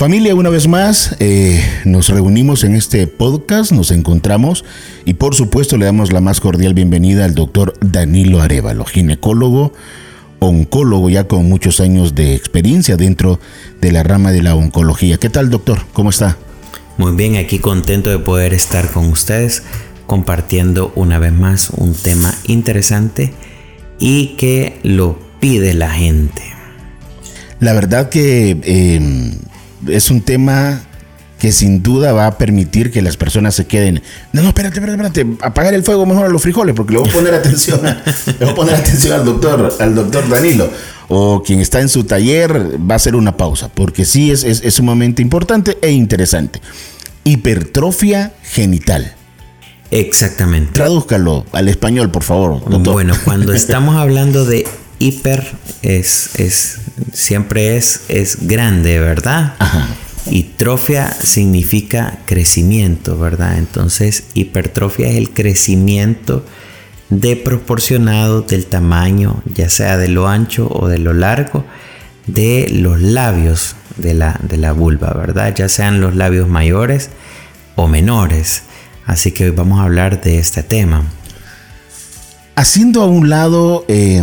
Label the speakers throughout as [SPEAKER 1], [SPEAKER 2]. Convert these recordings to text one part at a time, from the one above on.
[SPEAKER 1] Familia, una vez más, eh, nos reunimos en este podcast, nos encontramos y por supuesto le damos la más cordial bienvenida al doctor Danilo Arevalo, ginecólogo, oncólogo ya con muchos años de experiencia dentro de la rama de la oncología. ¿Qué tal, doctor? ¿Cómo está?
[SPEAKER 2] Muy bien, aquí contento de poder estar con ustedes compartiendo una vez más un tema interesante y que lo pide la gente.
[SPEAKER 1] La verdad que eh, es un tema que sin duda va a permitir que las personas se queden. No, no, espérate, espérate, espérate. Apagar el fuego mejor a los frijoles, porque le voy a poner atención, le voy a poner atención al doctor, al doctor Danilo. O quien está en su taller va a hacer una pausa, porque sí es, es, es sumamente importante e interesante. Hipertrofia genital.
[SPEAKER 2] Exactamente.
[SPEAKER 1] Tradúzcalo al español, por favor.
[SPEAKER 2] Doctor. Bueno, cuando estamos hablando de hiper, es, es siempre es, es grande, ¿verdad?
[SPEAKER 1] Ajá.
[SPEAKER 2] Y trofia significa crecimiento, ¿verdad? Entonces, hipertrofia es el crecimiento desproporcionado del tamaño, ya sea de lo ancho o de lo largo, de los labios de la, de la vulva, ¿verdad? Ya sean los labios mayores o menores. Así que hoy vamos a hablar de este tema.
[SPEAKER 1] Haciendo a un lado eh,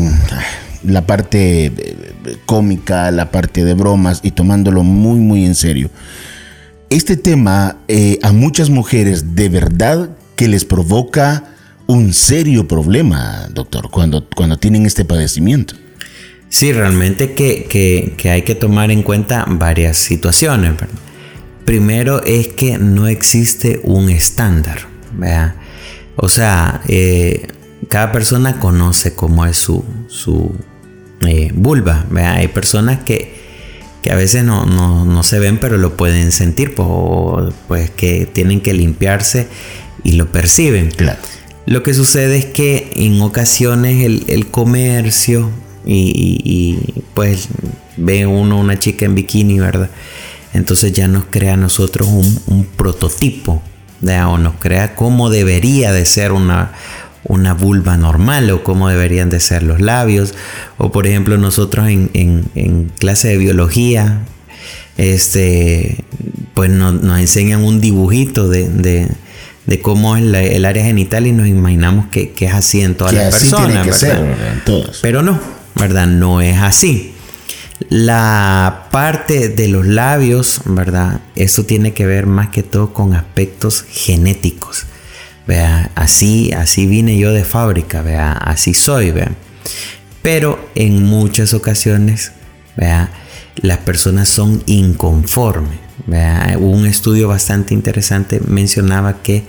[SPEAKER 1] la parte eh, cómica, la parte de bromas y tomándolo muy, muy en serio. Este tema eh, a muchas mujeres de verdad que les provoca un serio problema, doctor, cuando, cuando tienen este padecimiento.
[SPEAKER 2] Sí, realmente que, que, hay que tomar en cuenta varias situaciones. Primero es que no existe un estándar. O sea, eh, cada persona conoce cómo es su, su eh, vulva. ¿verdad? Hay personas que, que a veces no, no, no, se ven, pero lo pueden sentir, pues, pues que tienen que limpiarse y lo perciben.
[SPEAKER 1] Claro.
[SPEAKER 2] Lo que sucede es que en ocasiones el, el comercio y, pues ve uno una chica en bikini, ¿verdad? Entonces ya nos crea a nosotros un, un prototipo, ¿verdad? o nos crea cómo debería de ser una, una vulva normal o cómo deberían de ser los labios. O por ejemplo nosotros en, en, en clase de biología, este, pues nos, nos enseñan un dibujito de, de, de cómo es la, el área genital y nos imaginamos que, que es así en todas
[SPEAKER 1] que
[SPEAKER 2] las
[SPEAKER 1] así
[SPEAKER 2] personas.
[SPEAKER 1] Tiene que ser, todas.
[SPEAKER 2] Pero no, ¿verdad? No es así. La parte de los labios, ¿verdad? Eso tiene que ver más que todo con aspectos genéticos. Vea, así, así vine yo de fábrica, vea, así soy, vea. Pero en muchas ocasiones, vea, las personas son inconformes. Vea. Un estudio bastante interesante mencionaba que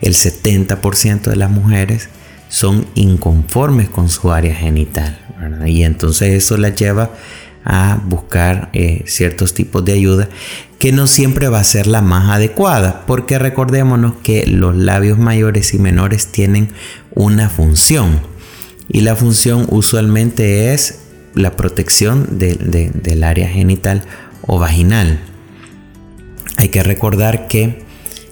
[SPEAKER 2] el 70% de las mujeres son inconformes con su área genital. Y entonces eso las lleva a buscar eh, ciertos tipos de ayuda que no siempre va a ser la más adecuada, porque recordémonos que los labios mayores y menores tienen una función y la función usualmente es la protección de, de, del área genital o vaginal. Hay que recordar que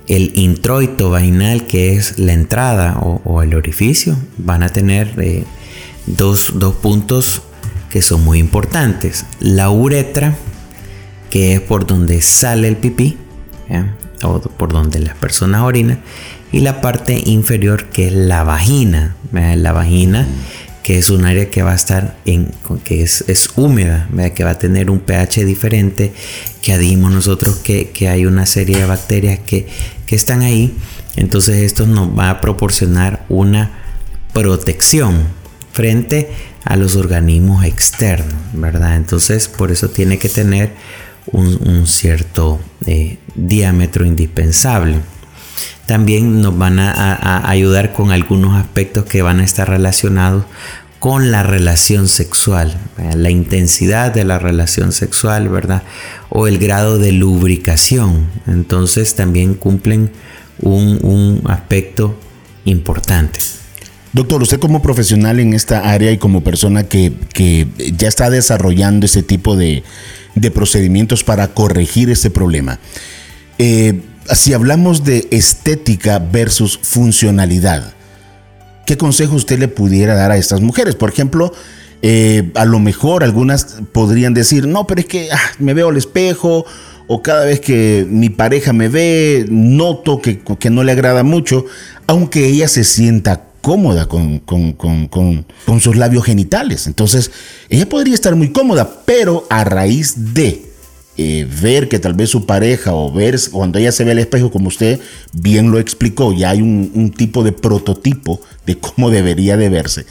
[SPEAKER 2] el introito vaginal, que es la entrada o, o el orificio, van a tener eh, dos, dos puntos que son muy importantes. La uretra, que es por donde sale el pipí, o por donde las personas orinan, y la parte inferior, que es la vagina. La vagina, que es un área que va a estar en, que es, es húmeda, que va a tener un pH diferente, que adimos nosotros que, que hay una serie de bacterias que, que están ahí. Entonces esto nos va a proporcionar una protección frente a los organismos externos, ¿verdad? Entonces por eso tiene que tener un, cierto eh, diámetro indispensable. También nos van a, ayudar con algunos aspectos que van a estar relacionados con la relación sexual, la intensidad de la relación sexual, ¿verdad? O el grado de lubricación. Entonces también cumplen un aspecto importante.
[SPEAKER 1] Doctor, usted como profesional en esta área y como persona que, que ya está desarrollando ese tipo de, de, procedimientos para corregir este problema, eh, si hablamos de estética versus funcionalidad, ¿qué consejo usted le pudiera dar a estas mujeres? Por ejemplo, eh, a lo mejor algunas podrían decir, no, pero es que ah, me veo al espejo o cada vez que mi pareja me ve, noto que, que no le agrada mucho, aunque ella se sienta cómoda con, con, con, con, sus labios genitales. Entonces, ella podría estar muy cómoda, pero a raíz de eh, ver que tal vez su pareja o ver cuando ella se ve al espejo, como usted bien lo explicó, ya hay un, tipo de prototipo de cómo debería de verse.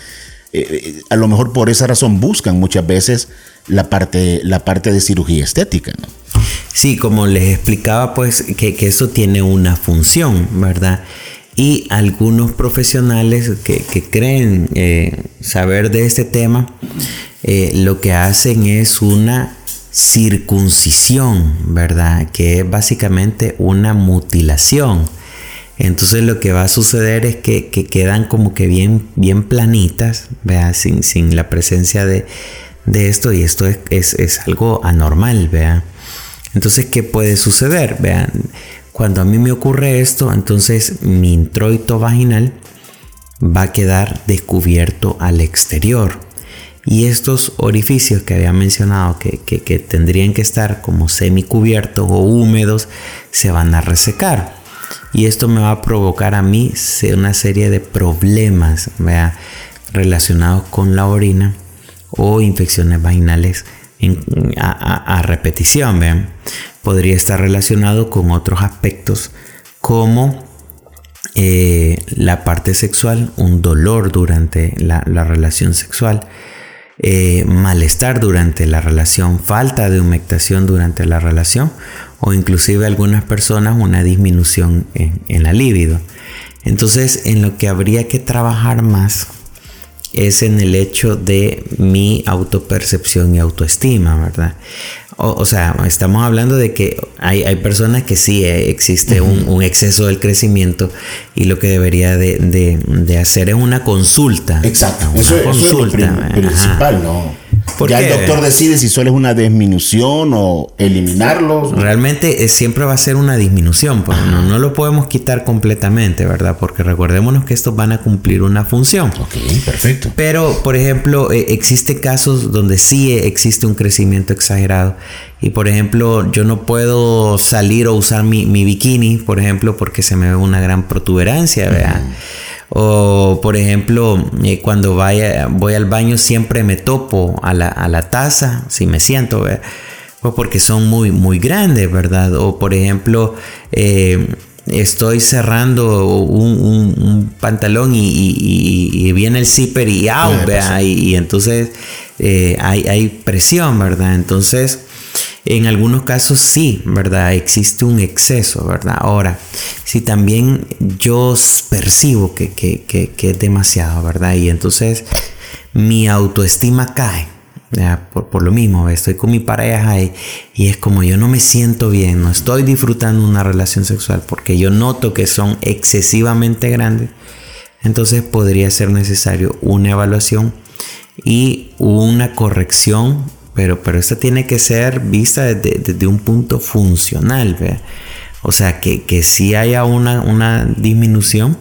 [SPEAKER 1] Eh, eh, a lo mejor por esa razón buscan muchas veces la parte, la parte de cirugía estética.
[SPEAKER 2] Sí, como les explicaba, pues que eso tiene una función, ¿verdad? Y algunos profesionales que, que creen saber de este tema, lo que hacen es una circuncisión, ¿verdad? Que es básicamente una mutilación. Entonces lo que va a suceder es que, quedan como que bien, bien planitas, ¿vea? Sin, sin la presencia de, esto y esto es, algo anormal, ¿vea? Entonces, ¿qué puede suceder? Vean, cuando a mí me ocurre esto, entonces mi introito vaginal va a quedar descubierto al exterior. Y estos orificios que había mencionado que, tendrían que estar como semicubiertos o húmedos se van a resecar. Y esto me va a provocar a mí una serie de problemas relacionados con la orina o infecciones vaginales a, repetición. Podría estar relacionado con otros aspectos como eh, la parte sexual, un dolor durante la relación sexual eh, malestar durante la relación, falta de humectación durante la relación o inclusive algunas personas una disminución en, en la libido. Entonces en lo que habría que trabajar más es en el hecho de mi autopercepción y autoestima, ¿verdad? O, sea, estamos hablando de que hay, personas que sí eh, existe un, exceso del crecimiento y lo que debería de, hacer es una consulta.
[SPEAKER 1] Exacto, eso, es lo principal, ¿no? Ya el doctor decide si solo es una disminución o eliminarlo.
[SPEAKER 2] Realmente eh, siempre va a ser una disminución, pues no, no, lo podemos quitar completamente, ¿verdad? Porque recordémonos que estos van a cumplir una función.
[SPEAKER 1] Ok, perfecto.
[SPEAKER 2] Pero, por ejemplo, eh, existe casos donde sí existe un crecimiento exagerado. Y, por ejemplo, yo no puedo salir o usar mi, bikini, por ejemplo, porque se me ve una gran protuberancia, ¿verdad? O por ejemplo, eh, cuando vaya, voy al baño siempre me topo a la, taza, si me siento, pues porque son muy, muy grandes, ¿verdad? O por ejemplo, eh, estoy cerrando un, pantalón y, viene el zipper y out, y, entonces eh, hay, hay presión, ¿verdad? Entonces en algunos casos sí, ¿verdad? Existe un exceso, ¿verdad? Ahora, si también yo percibo que, es demasiado, ¿verdad? Y entonces mi autoestima cae, por, lo mismo, estoy con mi pareja y, y, es como yo no me siento bien, no estoy disfrutando una relación sexual porque yo noto que son excesivamente grandes, entonces podría ser necesario una evaluación y una corrección pero, pero esta tiene que ser vista desde, un punto funcional, O sea, que, que sí haya una, una disminución,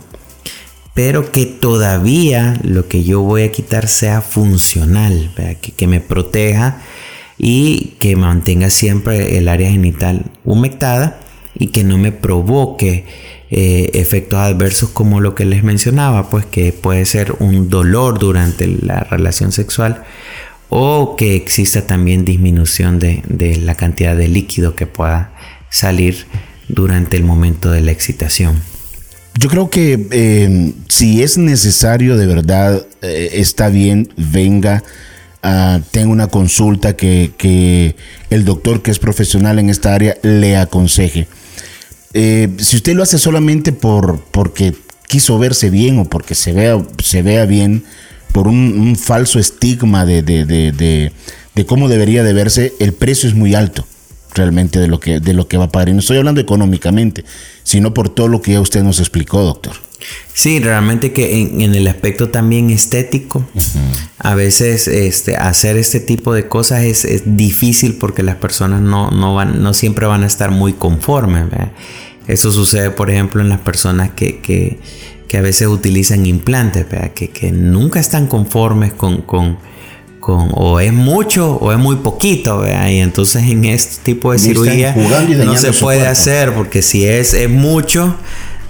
[SPEAKER 2] pero que todavía lo que yo voy a quitar sea funcional, que, que, me proteja y que mantenga siempre el área genital humectada y que no me provoque eh, efectos adversos como lo que les mencionaba, pues que puede ser un dolor durante la relación sexual o que exista también disminución de, la cantidad de líquido que pueda salir durante el momento de la excitación.
[SPEAKER 1] Yo creo que eh, si es necesario de verdad, eh, está bien, venga, uh, tenga una consulta que, el doctor que es profesional en esta área le aconseje. Eh, si usted lo hace solamente por, porque quiso verse bien o porque se vea, se vea bien, por un, falso estigma de, de, cómo debería de verse, el precio es muy alto realmente de lo que, de lo que va a pagar. Y no estoy hablando económicamente, sino por todo lo que ya usted nos explicó, doctor.
[SPEAKER 2] Sí, realmente que en, el aspecto también estético, a veces este, hacer este tipo de cosas es, difícil porque las personas no, no, van, no siempre van a estar muy conformes. Eso sucede, por ejemplo, en las personas que, que que a veces utilizan implantes, que, que, nunca están conformes con, con, con o es mucho o es muy poquito, ¿vea? y entonces en este tipo de cirugía no se puede hacer porque si es, es mucho,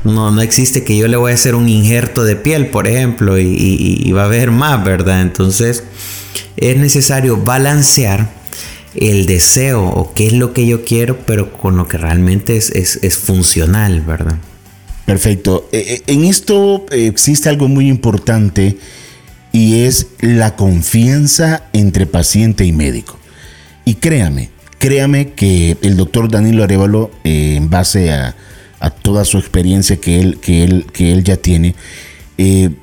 [SPEAKER 2] no, no existe que yo le voy a hacer un injerto de piel, por ejemplo, y, va a haber más, ¿verdad? Entonces es necesario balancear el deseo o qué es lo que yo quiero, pero con lo que realmente es, es, funcional, ¿verdad?
[SPEAKER 1] Perfecto. Eh, eh, en esto eh, existe algo muy importante y es la confianza entre paciente y médico. Y créame, créame que el doctor Danilo Arevalo, en base a, toda su experiencia que él, que él, que él ya tiene,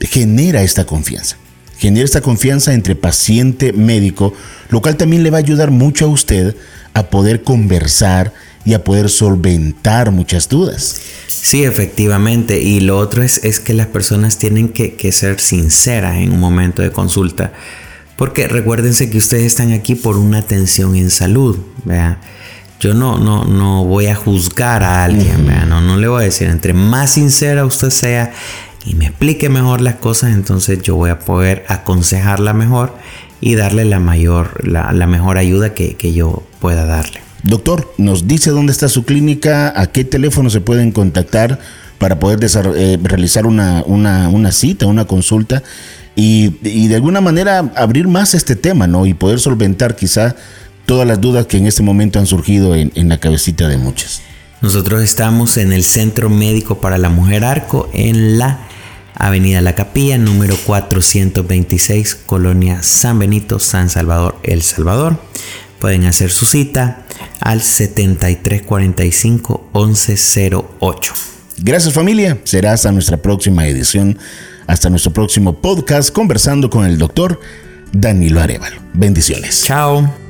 [SPEAKER 1] genera esta confianza. Genera esta confianza entre paciente médico, lo cual también le va a ayudar mucho a usted a poder conversar y a poder solventar muchas dudas.
[SPEAKER 2] Sí, efectivamente. Y lo otro es, es que las personas tienen que, que ser sinceras en un momento de consulta. Porque recuérdense que ustedes están aquí por una atención en salud. ¿vea? Yo no, no, no voy a juzgar a alguien, no, no le voy a decir, entre más sincera usted sea y me explique mejor las cosas, entonces yo voy a poder aconsejarla mejor y darle la mayor, la, mejor ayuda que, yo pueda darle.
[SPEAKER 1] Doctor, nos dice dónde está su clínica, a qué teléfono se pueden contactar para poder eh, realizar una, cita, una consulta y, de alguna manera abrir más este tema, ¿no? Y poder solventar quizá todas las dudas que en este momento han surgido en, la cabecita de muchas.
[SPEAKER 2] Nosotros estamos en el Centro Médico para la Mujer Arco en la Avenida La Capilla, número 426, Colonia San Benito, San Salvador, El Salvador. Pueden hacer su cita al 7345 1108.
[SPEAKER 1] Gracias familia, será hasta nuestra próxima edición, hasta nuestro próximo podcast conversando con el doctor Danilo Arevalo. Bendiciones.
[SPEAKER 2] Chao.